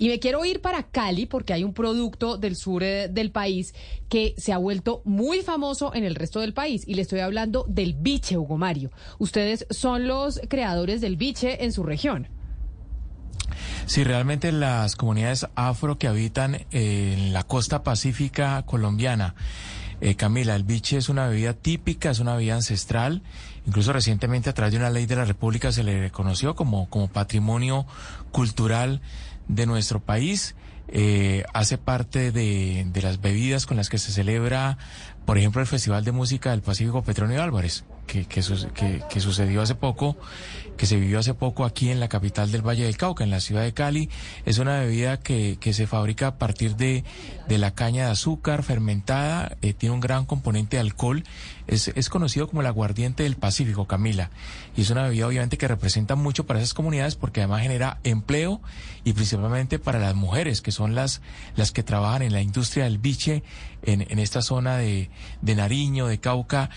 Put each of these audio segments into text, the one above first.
Y me quiero ir para Cali porque hay un producto del sur eh, del país que se ha vuelto muy famoso en el resto del país. Y le estoy hablando del biche, Hugo Mario. Ustedes son los creadores del biche en su región. Sí, realmente las comunidades afro que habitan en la costa pacífica colombiana. Eh, Camila, el biche es una bebida típica, es una bebida ancestral. Incluso recientemente a través de una ley de la República se le reconoció como, como patrimonio cultural de nuestro país. Eh, hace parte de, de, las bebidas con las que se celebra, por ejemplo, el Festival de Música del Pacífico Petronio Álvarez, que, que, que, sucedió hace poco, que se vivió hace poco aquí en la capital del Valle del Cauca, en la ciudad de Cali. Es una bebida que, que se fabrica a partir de, de la caña de azúcar fermentada, eh, tiene un gran componente de alcohol. Es, es conocido como el aguardiente del Pacífico, Camila. Y es una bebida obviamente que representa mucho para esas comunidades porque además genera empleo y principalmente para las mujeres, que son las, las que trabajan en la industria del biche en, en esta zona de, de Nariño, de Cauca,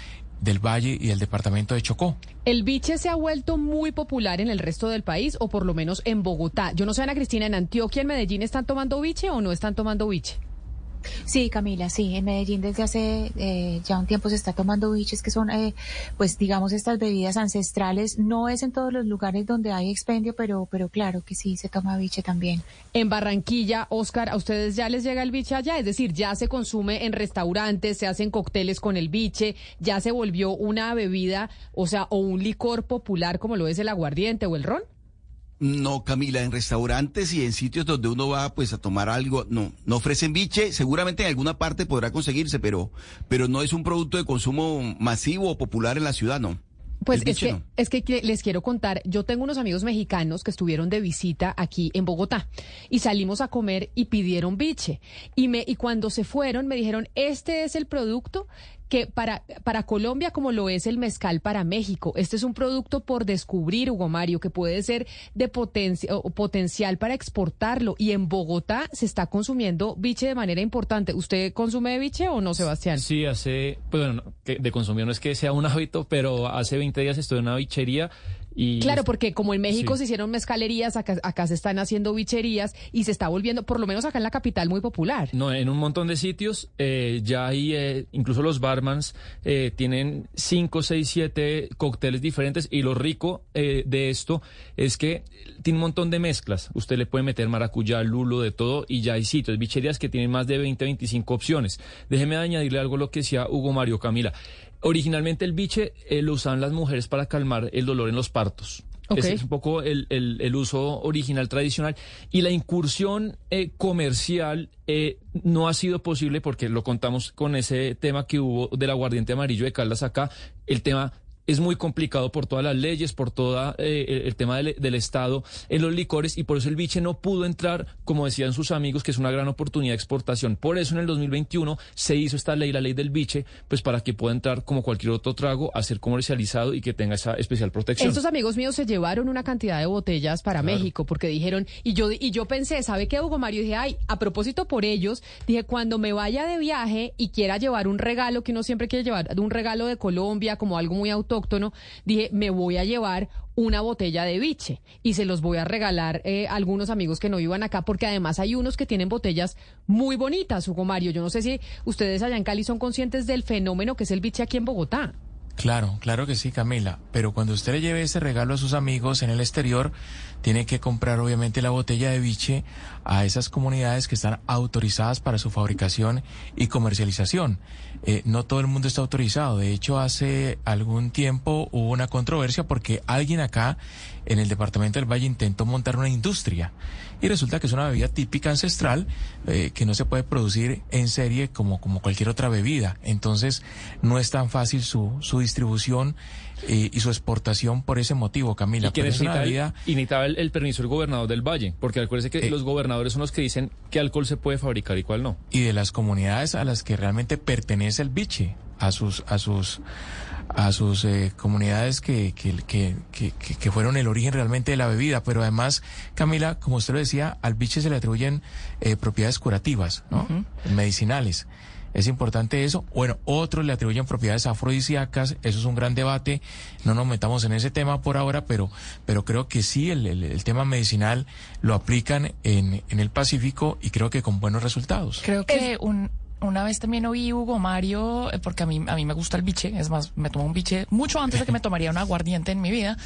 del Valle y del departamento de Chocó. ¿El biche se ha vuelto muy popular en el resto del país o por lo menos en Bogotá? Yo no sé, Ana Cristina, ¿en Antioquia, en Medellín están tomando biche o no están tomando biche? Sí, Camila, sí, en Medellín desde hace eh, ya un tiempo se está tomando biches que son, eh, pues digamos, estas bebidas ancestrales. No es en todos los lugares donde hay expendio, pero, pero claro que sí se toma biche también. En Barranquilla, Oscar, ¿a ustedes ya les llega el biche allá? Es decir, ya se consume en restaurantes, se hacen cócteles con el biche, ya se volvió una bebida, o sea, o un licor popular como lo es el aguardiente o el ron. No, Camila, en restaurantes y en sitios donde uno va pues a tomar algo, no, no ofrecen biche, seguramente en alguna parte podrá conseguirse, pero, pero no es un producto de consumo masivo o popular en la ciudad, no. Pues es que, es que les quiero contar, yo tengo unos amigos mexicanos que estuvieron de visita aquí en Bogotá y salimos a comer y pidieron biche. Y, me, y cuando se fueron me dijeron, este es el producto que para, para Colombia, como lo es el mezcal para México, este es un producto por descubrir, Hugo Mario, que puede ser de potencia, o potencial para exportarlo. Y en Bogotá se está consumiendo biche de manera importante. ¿Usted consume biche o no, Sebastián? Sí, hace, pues bueno, de consumir no es que sea un hábito, pero hace 20 días estuve en una bichería claro, porque como en México se hicieron mezcalerías, acá, se están haciendo bicherías y se está volviendo, por lo menos acá en la capital, muy popular. No, en un montón de sitios eh, ya hay, eh, incluso los barmans eh, tienen 5, 6, 7 cócteles diferentes y lo rico de esto es que tiene un montón de mezclas. Usted le puede meter maracuyá, lulo, de todo y ya hay sitios, bicherías que tienen más de 20, 25 opciones. Déjeme añadirle algo a lo que decía Hugo Mario Camila. Originalmente el biche eh, lo usaban las mujeres para calmar el dolor en los partos. Ese es un poco el, el, uso original tradicional. Y la incursión eh, comercial eh, no ha sido posible porque lo contamos con ese tema que hubo del aguardiente amarillo de Caldas acá. El tema es muy complicado por todas las leyes, por todo eh, el tema del, del, Estado en los licores y por eso el biche no pudo entrar, como decían sus amigos, que es una gran oportunidad de exportación. Por eso en el 2021 se hizo esta ley, la ley del biche, pues para que pueda entrar como cualquier otro trago a ser comercializado y que tenga esa especial protección. Estos amigos míos se llevaron una cantidad de botellas para México porque dijeron, y yo, y yo pensé, ¿sabe qué, Hugo Mario? Dije, ay, a propósito por ellos, dije, cuando me vaya de viaje y quiera llevar un regalo, que uno siempre quiere llevar, un regalo de Colombia como algo muy autóctono, dije, me voy a llevar una botella de biche y se los voy a regalar eh, a algunos amigos que no vivan acá, porque además hay unos que tienen botellas muy bonitas, Hugo Mario. Yo no sé si ustedes allá en Cali son conscientes del fenómeno que es el biche aquí en Bogotá. Claro, claro que sí, Camila. Pero cuando usted le lleve ese regalo a sus amigos en el exterior, tiene que comprar obviamente la botella de biche a esas comunidades que están autorizadas para su fabricación y comercialización. Eh, no todo el mundo está autorizado. De hecho, hace algún tiempo hubo una controversia porque alguien acá en el departamento del Valle intentó montar una industria y resulta que es una bebida típica ancestral eh, que no se puede producir en serie como, como cualquier otra bebida. Entonces, no es tan fácil su, su distribución eh, y su exportación por ese motivo, Camila. Y que necesita, el, el, permiso del gobernador del Valle, porque acuérdese que los gobernadores son los que dicen qué alcohol se puede fabricar y cuál no. Y de las comunidades a las que realmente pertenece el biche, a sus, a sus, a sus eh, comunidades que, que, que, que, fueron el origen realmente de la bebida. Pero además, Camila, como usted lo decía, al biche se le atribuyen eh, propiedades curativas, ¿no? Medicinales. Es importante eso. Bueno, otros le atribuyen propiedades afrodisíacas, eso es un gran debate, no nos metamos en ese tema por ahora, pero, pero creo que sí, el, el, tema medicinal lo aplican en, en el Pacífico y creo que con buenos resultados. Creo que un, una vez también oí Hugo Mario, eh, porque a mí, a mí me gusta el biche, es más, me tomo un biche mucho antes de que me tomaría un aguardiente en mi vida.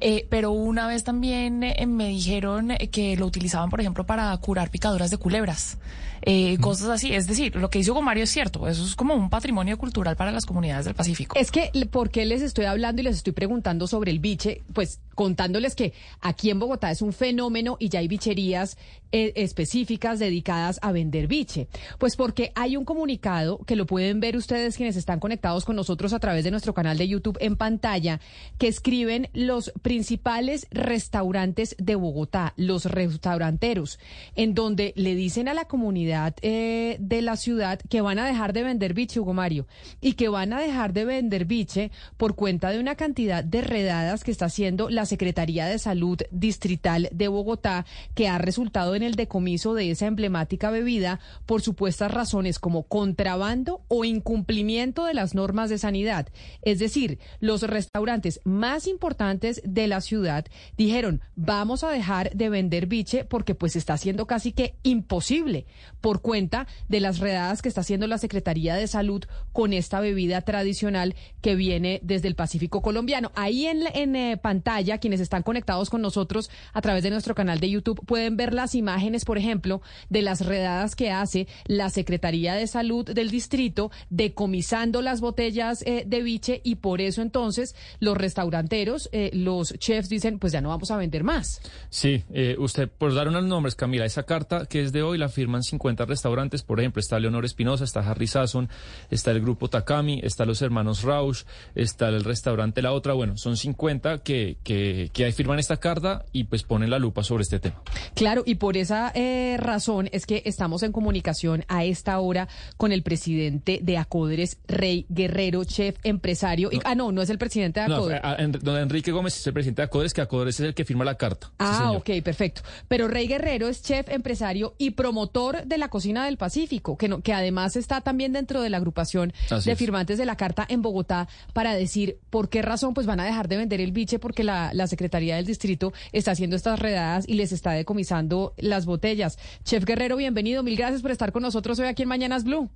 Eh, pero una vez también eh, me dijeron que lo utilizaban, por ejemplo, para curar picaduras de culebras. Mm. Cosas así. Es decir, lo que dice Hugo Mario es cierto. Eso es como un patrimonio cultural para las comunidades del Pacífico. Es que, ¿por qué les estoy hablando y les estoy preguntando sobre el biche? Pues contándoles que aquí en Bogotá es un fenómeno y ya hay bicherías específicas dedicadas a vender biche. Pues porque hay un comunicado que lo pueden ver ustedes quienes están conectados con nosotros a través de nuestro canal de YouTube en pantalla, que escriben los principales restaurantes de Bogotá, los restauranteros, en donde le dicen a la comunidad eh, de la ciudad que van a dejar de vender biche, Hugo Mario, y que van a dejar de vender biche por cuenta de una cantidad de redadas que está haciendo la Secretaría de Salud Distrital de Bogotá, que ha resultado en el decomiso de esa emblemática bebida por supuestas razones como contrabando o incumplimiento de las normas de sanidad. Es decir, los restaurantes más importantes de la ciudad dijeron, vamos a dejar de vender biche porque pues está siendo casi que imposible por cuenta de las redadas que está haciendo la Secretaría de Salud con esta bebida tradicional que viene desde el Pacífico colombiano. Ahí en, eh, pantalla, quienes están conectados con nosotros a través de nuestro canal de YouTube pueden ver las imágenes, por ejemplo, de las redadas que hace la Secretaría de Salud del distrito decomisando las botellas eh, de biche y por eso entonces los restauranteros, eh, los chefs dicen, pues ya no vamos a vender más. Sí, eh, usted, por dar unos nombres, Camila, esa carta que es de hoy la firman 50 restaurantes, por ejemplo, está Leonor Espinosa, está Harry Sasson, está el grupo Takami, está los hermanos Rausch, está el restaurante La Otra, bueno, son 50 que, que, que firman esta carta y pues ponen la lupa sobre este tema. Claro, y por esa razón es que estamos en comunicación a esta hora con el presidente de Acodres, Rey Guerrero, chef, empresario. ah, no, no es el presidente de Acodres. No, don Enrique Gómez es el presidente de Acodres, que Acodres es el que firma la carta. Ah, ok, perfecto. Pero Rey Guerrero es chef, empresario y promotor de la cocina del Pacífico, que, no, que además está también dentro de la agrupación de firmantes de la carta en Bogotá para decir por qué razón pues van a dejar de vender el biche porque la, la Secretaría del Distrito está haciendo estas redadas y les está decomisando las botellas. Chef Guerrero, bienvenido. Mil gracias por estar con nosotros hoy aquí en Mañana Blue.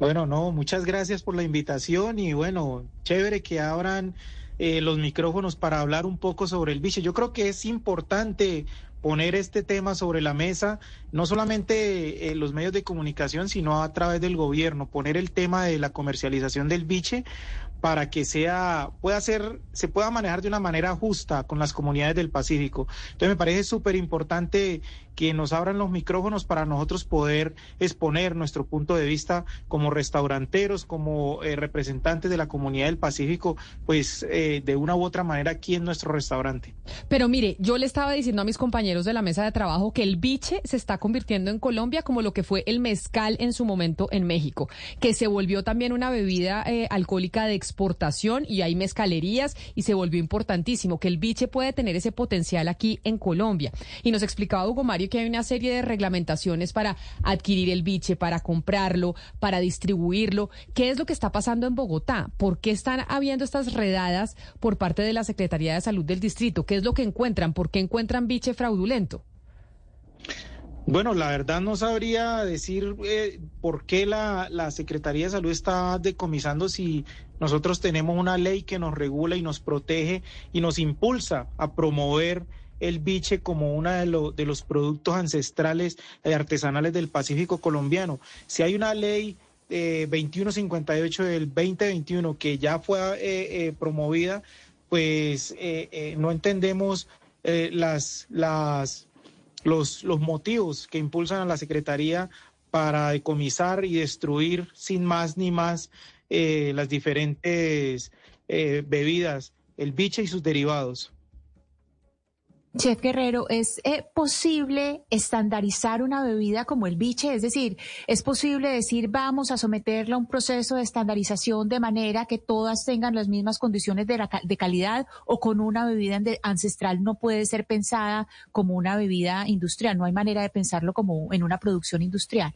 Bueno, no, muchas gracias por la invitación y bueno, chévere que abran eh, los micrófonos para hablar un poco sobre el biche. Yo creo que es importante poner este tema sobre la mesa, no solamente en los medios de comunicación, sino a través del gobierno, poner el tema de la comercialización del biche para que sea pueda ser se pueda manejar de una manera justa con las comunidades del Pacífico. Entonces me parece súper importante que nos abran los micrófonos para nosotros poder exponer nuestro punto de vista como restauranteros, como eh, representantes de la comunidad del Pacífico, pues eh, de una u otra manera aquí en nuestro restaurante. Pero mire, yo le estaba diciendo a mis compañeros de la mesa de trabajo que el biche se está convirtiendo en Colombia como lo que fue el mezcal en su momento en México, que se volvió también una bebida eh, alcohólica de y hay mezcalerías y se volvió importantísimo, que el biche puede tener ese potencial aquí en Colombia. Y nos explicaba Hugo Mario que hay una serie de reglamentaciones para adquirir el biche, para comprarlo, para distribuirlo. ¿Qué es lo que está pasando en Bogotá? ¿Por qué están habiendo estas redadas por parte de la Secretaría de Salud del Distrito? ¿Qué es lo que encuentran? ¿Por qué encuentran biche fraudulento? Bueno, la verdad no sabría decir eh, por qué la, la, Secretaría de Salud está decomisando si nosotros tenemos una ley que nos regula y nos protege y nos impulsa a promover el biche como uno de, de los productos ancestrales y artesanales del Pacífico colombiano. Si hay una ley 2158 eh, del 2021 que ya fue eh, eh, promovida, pues no entendemos las, las, los, los motivos que impulsan a la Secretaría para decomisar y destruir sin más ni más las diferentes bebidas, el biche y sus derivados. Chef Guerrero, ¿es eh, posible estandarizar una bebida como el biche? Es decir, ¿es posible decir vamos a someterla a un proceso de estandarización de manera que todas tengan las mismas condiciones de, de calidad o con una bebida ancestral no puede ser pensada como una bebida industrial? No hay manera de pensarlo como en una producción industrial.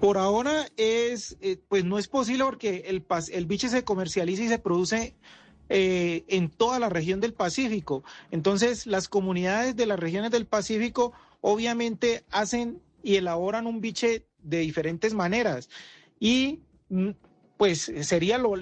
Por ahora es, eh, pues no es posible porque el, el biche se comercializa y se produce eh, en toda la región del Pacífico. Entonces, las comunidades de las regiones del Pacífico obviamente hacen y elaboran un biche de diferentes maneras. Y mm, pues sería lo,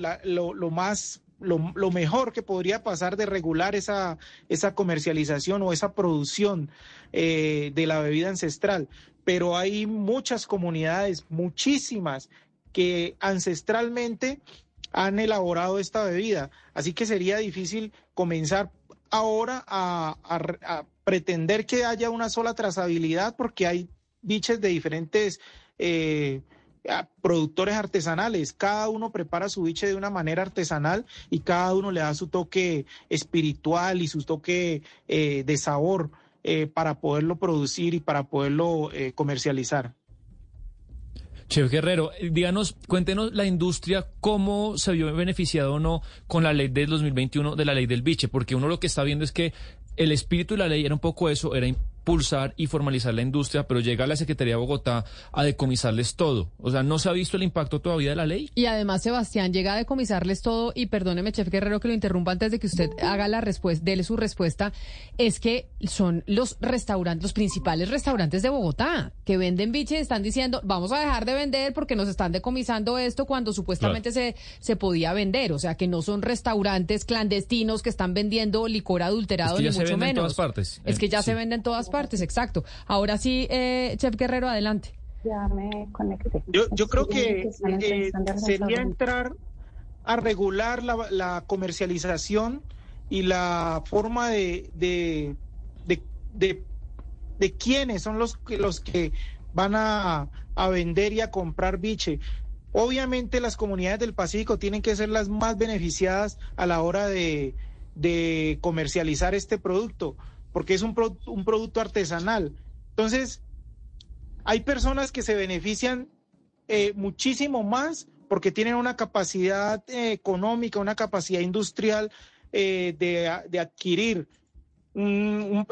más lo, mejor que podría pasar de regular esa, esa comercialización o esa producción eh, de la bebida ancestral. Pero hay muchas comunidades, muchísimas, que ancestralmente han elaborado esta bebida. Así que sería difícil comenzar ahora a, pretender que haya una sola trazabilidad porque hay biches de diferentes eh, productores artesanales. Cada uno prepara su biche de una manera artesanal y cada uno le da su toque espiritual y su toque eh, de sabor eh, para poderlo producir y para poderlo comercializar. Chef Guerrero, díganos, cuéntenos la industria, cómo se vio beneficiado o no con la ley del 2021 de la ley del biche, porque uno lo que está viendo es que el espíritu de la ley era un poco eso, era impulsar y formalizar la industria, pero llega la Secretaría de Bogotá a decomisarles todo. O sea, no se ha visto el impacto todavía de la ley. Y además, Sebastián, llega a decomisarles todo, y perdóneme, Chef Guerrero, que lo interrumpa antes de que usted haga la respuesta, déle su respuesta, es que son los restaurantes, los principales restaurantes de Bogotá, que venden biche y están diciendo, vamos a dejar de vender porque nos están decomisando esto cuando supuestamente se, se podía vender. O sea, que no son restaurantes clandestinos que están vendiendo licor adulterado, ni mucho menos. En todas partes. Es que ya se venden en todas partes partes, exacto. Ahora sí, eh, Chef Guerrero, adelante. Ya me conecté. Yo, creo que eh, sería entrar a regular la, comercialización y la forma de, de, de, de, quiénes son los, los que van a, a vender y a comprar biche. Obviamente las comunidades del Pacífico tienen que ser las más beneficiadas a la hora de, de comercializar este producto porque es un, un producto artesanal. Entonces, hay personas que se benefician eh, muchísimo más porque tienen una capacidad eh, económica, una capacidad industrial eh, de, adquirir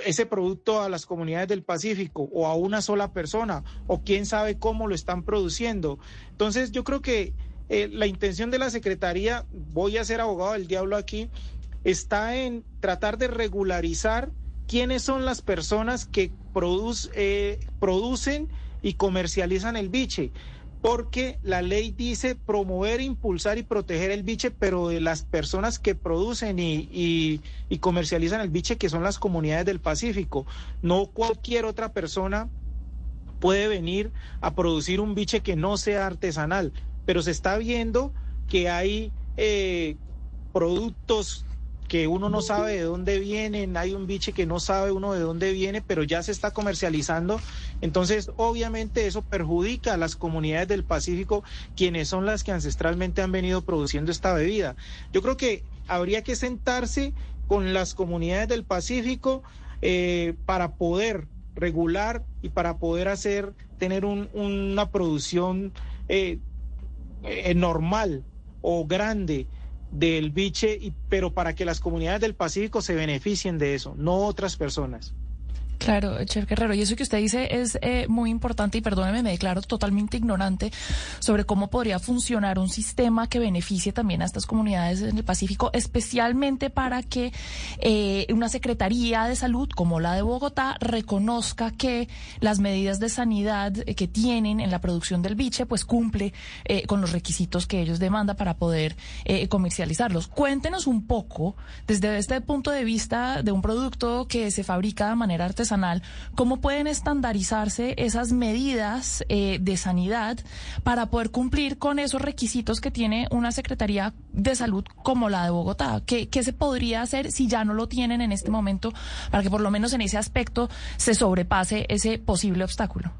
ese producto a las comunidades del Pacífico o a una sola persona o quién sabe cómo lo están produciendo. Entonces yo creo que la intención de la Secretaría, voy a ser abogado del diablo aquí, está en tratar de regularizar quiénes son las personas que eh, producen y comercializan el biche, porque la ley dice promover, impulsar y proteger el biche, pero de las personas que producen y, comercializan el biche, que son las comunidades del Pacífico, no cualquier otra persona puede venir a producir un biche que no sea artesanal, pero se está viendo que hay eh, productos que uno no sabe de dónde vienen, hay un biche que no sabe uno de dónde viene, pero ya se está comercializando. Entonces, obviamente eso perjudica a las comunidades del Pacífico, quienes son las que ancestralmente han venido produciendo esta bebida. Yo creo que habría que sentarse con las comunidades del Pacífico eh, para poder regular y para poder hacer, tener una producción eh, eh, normal o grande del biche, y, pero para que las comunidades del Pacífico se beneficien de eso, no otras personas. Claro, Chef Guerrero, y eso que usted dice es eh, muy importante y perdóneme, me declaro totalmente ignorante sobre cómo podría funcionar un sistema que beneficie también a estas comunidades en el Pacífico, especialmente para que eh, una Secretaría de Salud como la de Bogotá reconozca que las medidas de sanidad eh, que tienen en la producción del biche pues cumple con los requisitos que ellos demandan para poder comercializarlos. Cuéntenos un poco desde este punto de vista de un producto que se fabrica de manera ¿cómo pueden estandarizarse esas medidas eh, de sanidad para poder cumplir con esos requisitos que tiene una Secretaría de Salud como la de Bogotá? ¿Qué, ¿Qué se podría hacer si ya no lo tienen en este momento para que por lo menos en ese aspecto se sobrepase ese posible obstáculo?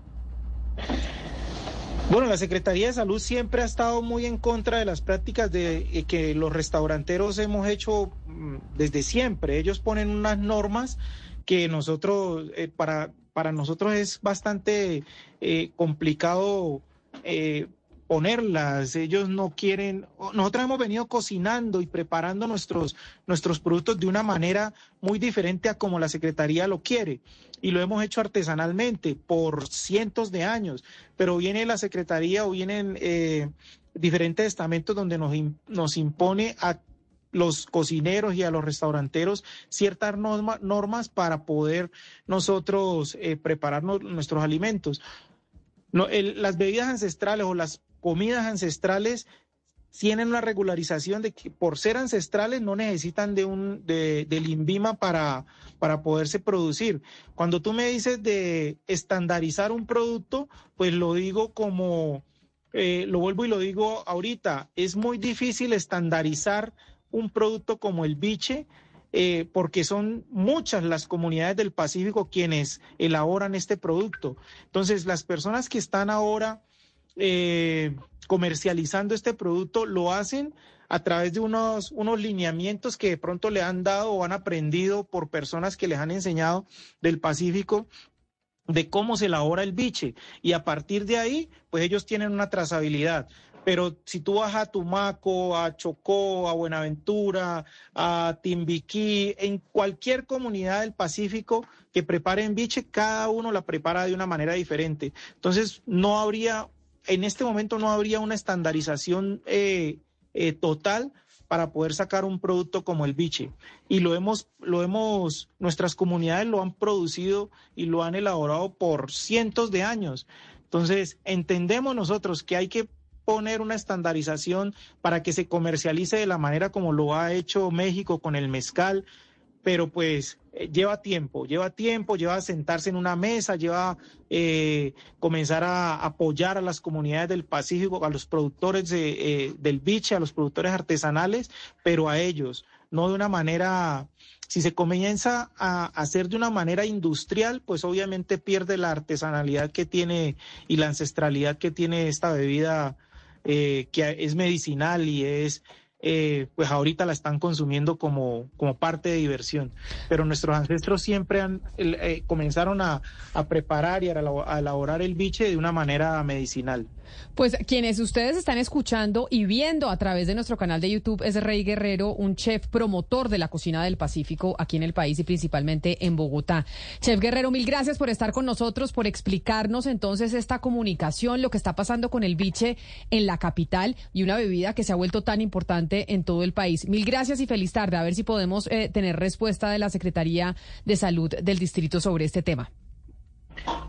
Bueno, la Secretaría de Salud siempre ha estado muy en contra de las prácticas de eh, que los restauranteros hemos hecho mm, desde siempre. Ellos ponen unas normas que nosotros, eh, para, para nosotros es bastante eh, complicado eh, ponerlas, ellos no quieren, nosotros hemos venido cocinando y preparando nuestros, nuestros productos de una manera muy diferente a como la Secretaría lo quiere. Y lo hemos hecho artesanalmente por cientos de años, pero viene la Secretaría o vienen eh, diferentes estamentos donde nos, nos impone a los cocineros y a los restauranteros ciertas normas para poder nosotros eh, preparar nuestros alimentos. Las bebidas ancestrales o las comidas ancestrales tienen una regularización de que por ser ancestrales no necesitan de un de, del INVIMA para, para poderse producir. Cuando tú me dices de estandarizar un producto, pues lo digo como, eh, lo vuelvo y lo digo ahorita, es muy difícil estandarizar un producto como el biche, eh, porque son muchas las comunidades del Pacífico quienes elaboran este producto. Entonces, las personas que están ahora eh, comercializando este producto lo hacen a través de unos, unos lineamientos que de pronto le han dado o han aprendido por personas que les han enseñado del Pacífico de cómo se elabora el biche y a partir de ahí pues ellos tienen una trazabilidad pero si tú vas a Tumaco, a Chocó, a Buenaventura, a Timbiquí, en cualquier comunidad del Pacífico que preparen biche, cada uno la prepara de una manera diferente. Entonces, no habría en este momento no habría una estandarización eh, eh, total para poder sacar un producto como el biche. Y lo hemos, lo hemos, nuestras comunidades lo han producido y lo han elaborado por cientos de años. Entonces, entendemos nosotros que hay que poner una estandarización para que se comercialice de la manera como lo ha hecho México con el mezcal, pero pues eh, lleva tiempo, lleva tiempo, lleva sentarse en una mesa, lleva eh, comenzar a apoyar a las comunidades del Pacífico, a los productores de, eh, del biche, a los productores artesanales, pero a ellos, no de una manera, si se comienza a hacer de una manera industrial, pues obviamente pierde la artesanalidad que tiene y la ancestralidad que tiene esta bebida que es medicinal y es eh, pues ahorita la están consumiendo como, como parte de diversión. Pero nuestros ancestros siempre han, eh, comenzaron a, a, preparar y a, elaborar el biche de una manera medicinal. Pues quienes ustedes están escuchando y viendo a través de nuestro canal de YouTube es Rey Guerrero, un chef promotor de la cocina del Pacífico aquí en el país y principalmente en Bogotá. Chef Guerrero, mil gracias por estar con nosotros, por explicarnos entonces esta comunicación, lo que está pasando con el biche en la capital y una bebida que se ha vuelto tan importante en todo el país. Mil gracias y feliz tarde. A ver si podemos eh, tener respuesta de la Secretaría de Salud del Distrito sobre este tema.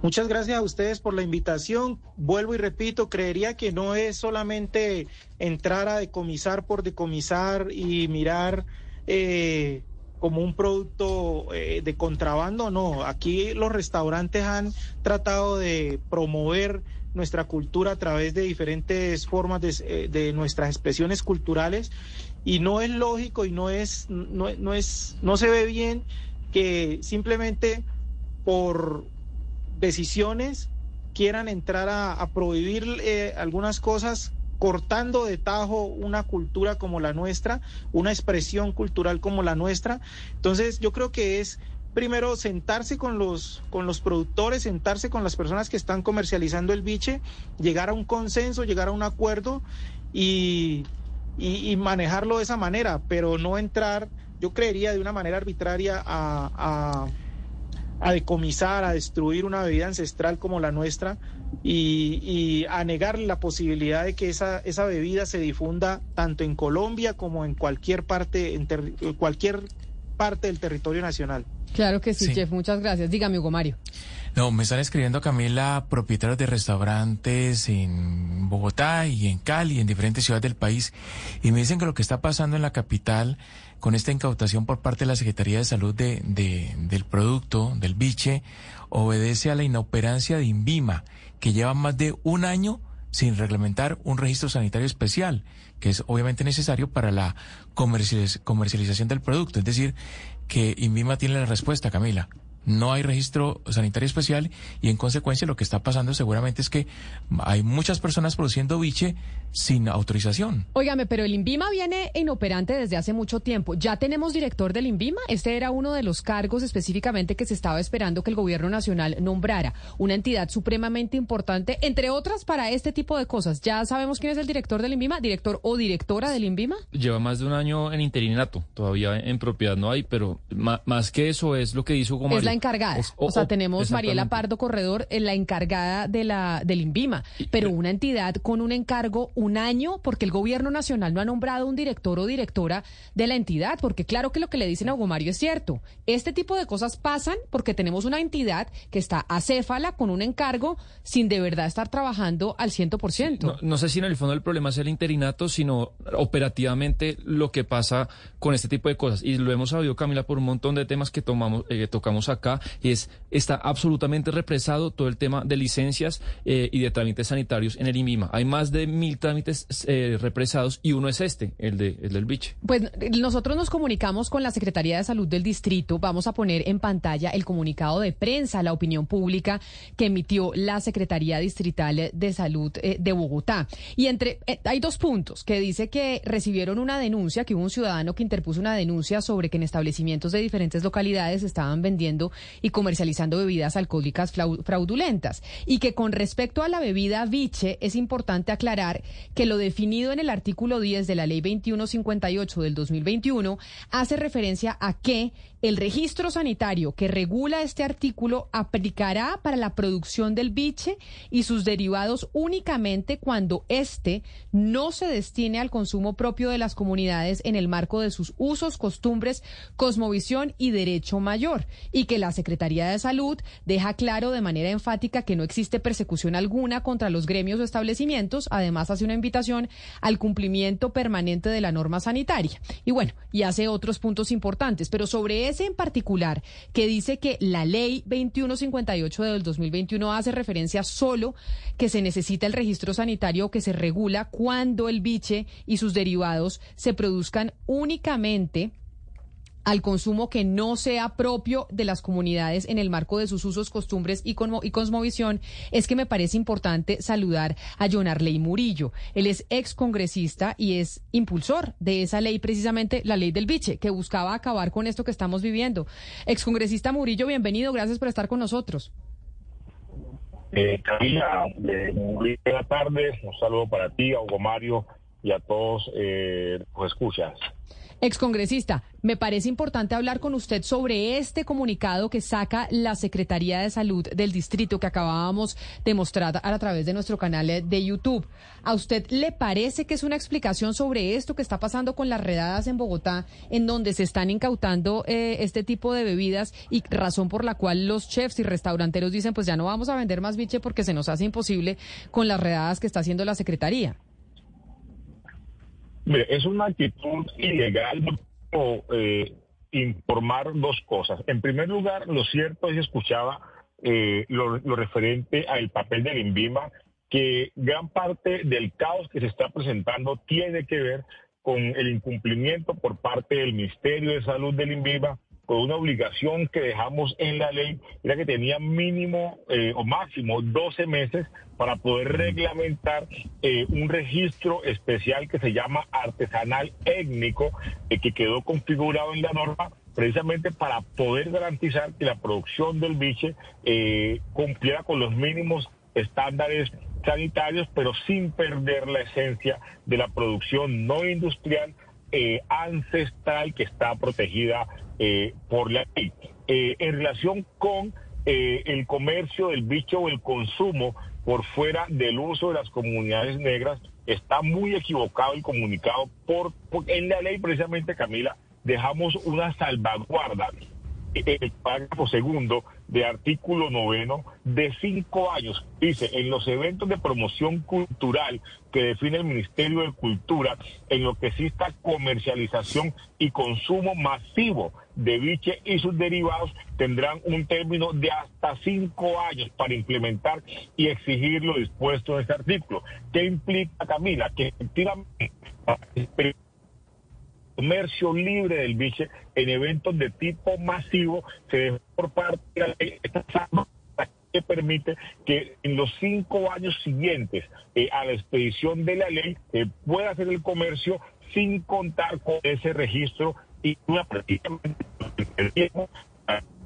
Muchas gracias a ustedes por la invitación. Vuelvo y repito, creería que no es solamente entrar a decomisar por decomisar y mirar eh, como un producto eh, de contrabando, no. Aquí los restaurantes han tratado de promover nuestra cultura a través de diferentes formas de, eh, nuestras expresiones culturales y no es lógico y no es no, no es no se ve bien que simplemente por decisiones quieran entrar a, prohibir eh, algunas cosas cortando de tajo una cultura como la nuestra, una expresión cultural como la nuestra. Entonces, yo creo que es primero sentarse con los, con los productores, sentarse con las personas que están comercializando el biche, llegar a un consenso, llegar a un acuerdo y, y, manejarlo de esa manera, pero no entrar, yo creería, de una manera arbitraria a, a, decomisar, a destruir una bebida ancestral como la nuestra y, y, a negar la posibilidad de que esa, esa bebida se difunda tanto en Colombia como en cualquier parte, en cualquier parte del territorio nacional. Claro que sí, chef, muchas gracias. Dígame, Hugo Mario. No, me están escribiendo Camila, propietarios de restaurantes en Bogotá y en Cali, en diferentes ciudades del país, y me dicen que lo que está pasando en la capital con esta incautación por parte de la Secretaría de Salud de, del producto, del biche, obedece a la inoperancia de INVIMA, que lleva más de un año sin reglamentar un registro sanitario especial, que es obviamente necesario para la comercialización del producto. Es decir, que INVIMA tiene la respuesta, Camila. No hay registro sanitario especial y en consecuencia lo que está pasando seguramente es que hay muchas personas produciendo biche sin autorización. Óigame, pero el INVIMA viene inoperante desde hace mucho tiempo. ¿Ya tenemos director del INVIMA? Este era uno de los cargos específicamente que se estaba esperando que el gobierno nacional nombrara. Una entidad supremamente importante, entre otras, para este tipo de cosas. ¿Ya sabemos quién es el director del INVIMA? ¿Director o directora del INVIMA? Lleva más de un año en interinato. Todavía en propiedad no hay, pero más, que eso es lo que hizo como... Es la encargada. o, sea, tenemos Mariela Pardo Corredor, la encargada de la, del INVIMA. Pero una entidad con un encargo un año porque el gobierno nacional no ha nombrado un director o directora de la entidad, porque claro que lo que le dicen a Hugo Mario es cierto. Este tipo de cosas pasan porque tenemos una entidad que está acéfala con un encargo sin de verdad estar trabajando al 100%. No, no sé si en el fondo el problema es el interinato, sino operativamente lo que pasa con este tipo de cosas. Y lo hemos sabido, Camila, por un montón de temas que tomamos, eh, tocamos acá, y es, está absolutamente represado todo el tema de licencias eh, y de trámites sanitarios en el IMIMA. Hay más de mil trámites eh, represados y uno es este, el, de, el del biche. Pues nosotros nos comunicamos con la Secretaría de Salud del Distrito. Vamos a poner en pantalla el comunicado de prensa, la opinión pública que emitió la Secretaría Distrital de Salud eh, de Bogotá. Y entre eh, hay dos puntos que dice que recibieron una denuncia, que hubo un ciudadano que interpuso una denuncia sobre que en establecimientos de diferentes localidades estaban vendiendo y comercializando bebidas alcohólicas fraudulentas. Y que con respecto a la bebida biche es importante aclarar que lo definido en el artículo 10 de la Ley 2158 del 2021 hace referencia a que el registro sanitario que regula este artículo aplicará para la producción del biche y sus derivados únicamente cuando éste no se destine al consumo propio de las comunidades en el marco de sus usos, costumbres, cosmovisión y derecho mayor. Y que la Secretaría de Salud deja claro de manera enfática que no existe persecución alguna contra los gremios o establecimientos. Además, hace una invitación al cumplimiento permanente de la norma sanitaria. Y bueno, y hace otros puntos importantes, pero sobre en particular, que dice que la ley 2158 del 2021 hace referencia solo que se necesita el registro sanitario que se regula cuando el biche y sus derivados se produzcan únicamente al consumo que no sea propio de las comunidades en el marco de sus usos, costumbres y, cosmovisión, es que me parece importante saludar a John Arley Murillo. Él es ex congresista y es impulsor de esa ley, precisamente la ley del biche, que buscaba acabar con esto que estamos viviendo. Ex congresista Murillo, bienvenido, gracias por estar con nosotros. Eh, Camila, eh, muy buenas tardes, un saludo para ti, a Hugo Mario y a todos eh, los escuchas. Excongresista, me parece importante hablar con usted sobre este comunicado que saca la Secretaría de Salud del distrito que acabábamos de mostrar a través de nuestro canal de YouTube. ¿A usted le parece que es una explicación sobre esto que está pasando con las redadas en Bogotá, en donde se están incautando eh, este tipo de bebidas y razón por la cual los chefs y restauranteros dicen pues ya no vamos a vender más biche porque se nos hace imposible con las redadas que está haciendo la Secretaría? Es una actitud ilegal eh, informar dos cosas. En primer lugar, lo cierto es que escuchaba eh, lo, lo, referente al papel del INVIMA, que gran parte del caos que se está presentando tiene que ver con el incumplimiento por parte del Ministerio de Salud del INVIMA con una obligación que dejamos en la ley, era que tenía mínimo eh, o máximo 12 meses para poder reglamentar eh, un registro especial que se llama artesanal étnico, eh, que quedó configurado en la norma precisamente para poder garantizar que la producción del biche cumpliera con los mínimos estándares sanitarios, pero sin perder la esencia de la producción no industrial ancestral que está protegida eh, por la ley. Eh, en relación con eh, el comercio del bicho o el consumo por fuera del uso de las comunidades negras, está muy equivocado el comunicado. Por, en la ley, precisamente, Camila, dejamos una salvaguarda el párrafo segundo de artículo noveno de cinco años. Dice, en los eventos de promoción cultural que define el Ministerio de Cultura, en lo que exista comercialización y consumo masivo de biche y sus derivados, tendrán un término de hasta cinco años para implementar y exigir lo dispuesto en este artículo. ¿Qué implica, Camila? Que efectivamente comercio libre del biche en eventos de tipo masivo se por parte de la ley que permite que en los cinco años siguientes eh, a la expedición de la ley eh, pueda hacer el comercio sin contar con ese registro y una prácticamente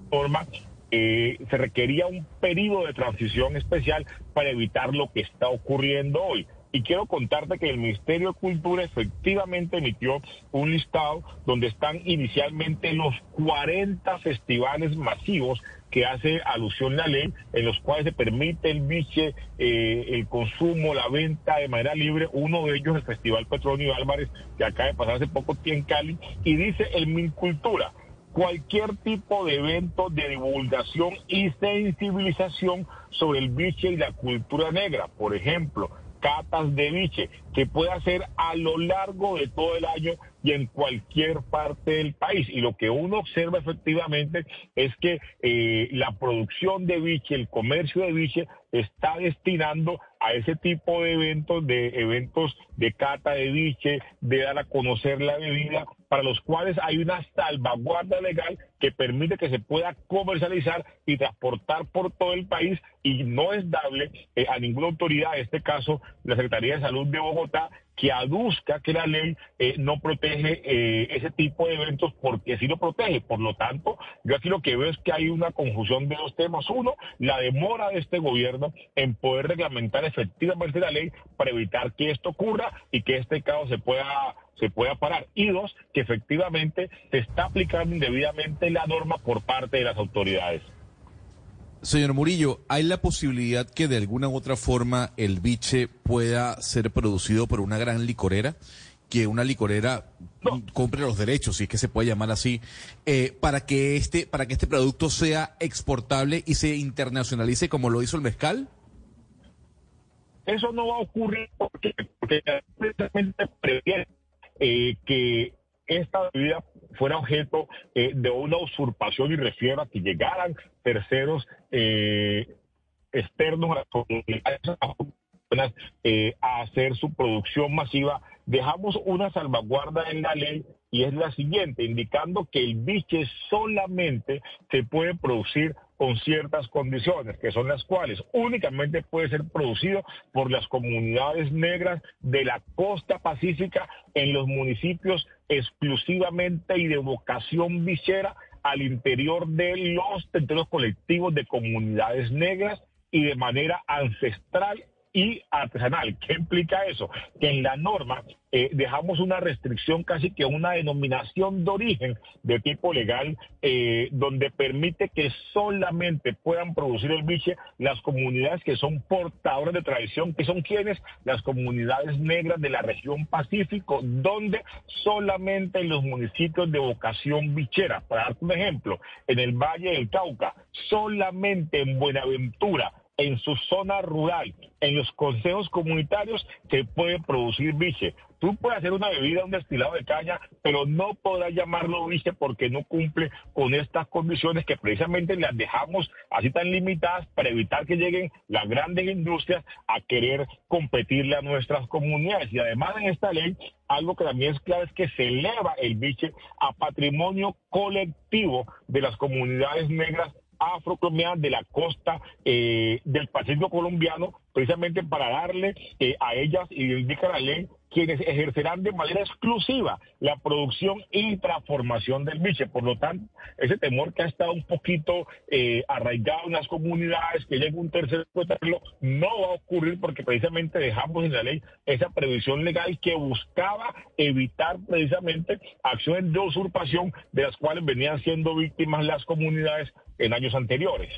forma eh, se requería un periodo de transición especial para evitar lo que está ocurriendo hoy. Y quiero contarte que el Ministerio de Cultura efectivamente emitió un listado donde están inicialmente los 40 festivales masivos que hace alusión la ley, en los cuales se permite el biche, eh, el consumo, la venta de manera libre. Uno de ellos, el Festival Petronio Álvarez, que acaba de pasar hace poco tiempo en Cali, y dice el Mincultura cualquier tipo de evento de divulgación y sensibilización sobre el biche y la cultura negra. Por ejemplo, catas de biche, que puede hacer a lo largo de todo el año y en cualquier parte del país. Y lo que uno observa efectivamente es que eh, la producción de biche, el comercio de biche, está destinando a ese tipo de eventos, de eventos de cata de biche, de dar a conocer la bebida, para los cuales hay una salvaguarda legal que permite que se pueda comercializar y transportar por todo el país y no es dable eh, a ninguna autoridad, en este caso la Secretaría de Salud de Bogotá, que aduzca que la ley eh, no protege eh, ese tipo de eventos porque sí lo protege. Por lo tanto, yo aquí lo que veo es que hay una confusión de dos temas. Uno, la demora de este gobierno en poder reglamentar efectivamente la ley para evitar que esto ocurra y que este caso se pueda se pueda parar. Y dos, que efectivamente se está aplicando indebidamente la norma por parte de las autoridades. Señor Murillo, ¿hay la posibilidad que de alguna u otra forma el biche pueda ser producido por una gran licorera? Que una licorera compre los derechos, si es que se puede llamar así, eh, para que este para que este producto sea exportable y se internacionalice como lo hizo el mezcal. Eso no va a ocurrir porque, porque precisamente previene eh, que esta bebida fuera objeto eh, de una usurpación y refiero a que llegaran terceros eh, externos a las comunidades eh, a hacer su producción masiva, dejamos una salvaguarda en la ley y es la siguiente, indicando que el biche solamente se puede producir con ciertas condiciones, que son las cuales únicamente puede ser producido por las comunidades negras de la costa pacífica en los municipios exclusivamente y de vocación bichera al interior de los territorios colectivos de comunidades negras y de manera ancestral y artesanal. ¿Qué implica eso? Que en la norma eh, dejamos una restricción, casi que una denominación de origen de tipo legal, eh, donde permite que solamente puedan producir el biche las comunidades que son portadoras de tradición, que son quienes, las comunidades negras de la región Pacífico, donde solamente en los municipios de vocación bichera, para darte un ejemplo, en el Valle del Cauca, solamente en Buenaventura, en su zona rural, en los consejos comunitarios, se puede producir biche. Tú puedes hacer una bebida, un destilado de caña, pero no podrás llamarlo biche porque no cumple con estas condiciones que precisamente las dejamos así tan limitadas para evitar que lleguen las grandes industrias a querer competirle a nuestras comunidades. Y además en esta ley, algo que también es claro es que se eleva el biche a patrimonio colectivo de las comunidades negras afrocolombianas de la costa eh, del Pacífico colombiano, precisamente para darle eh, a ellas, y indica la ley, quienes ejercerán de manera exclusiva la producción y transformación del biche. Por lo tanto, ese temor que ha estado un poquito eh, arraigado en las comunidades, que llegue un tercer tercero, no va a ocurrir porque precisamente dejamos en la ley esa previsión legal que buscaba evitar precisamente acciones de usurpación de las cuales venían siendo víctimas las comunidades en años anteriores.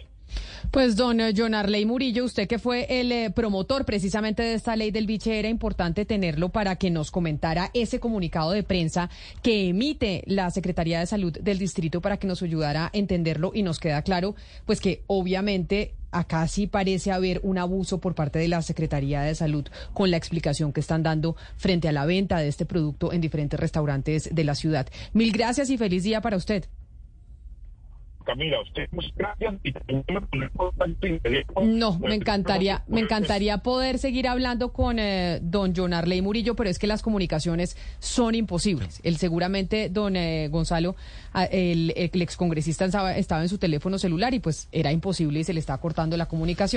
Pues don John Arley Murillo, usted que fue el eh, promotor precisamente de esta ley del biche, era importante tenerlo para que nos comentara ese comunicado de prensa que emite la Secretaría de Salud del distrito para que nos ayudara a entenderlo y nos queda claro, pues que obviamente acá sí parece haber un abuso por parte de la Secretaría de Salud con la explicación que están dando frente a la venta de este producto en diferentes restaurantes de la ciudad. Mil gracias y feliz día para usted. Camila, usted muchas gracias y No, me encantaría, me encantaría poder seguir hablando con eh, don John Arley Murillo, pero es que las comunicaciones son imposibles. Él seguramente, don eh, Gonzalo, el, el excongresista estaba, estaba en su teléfono celular y pues era imposible y se le está cortando la comunicación.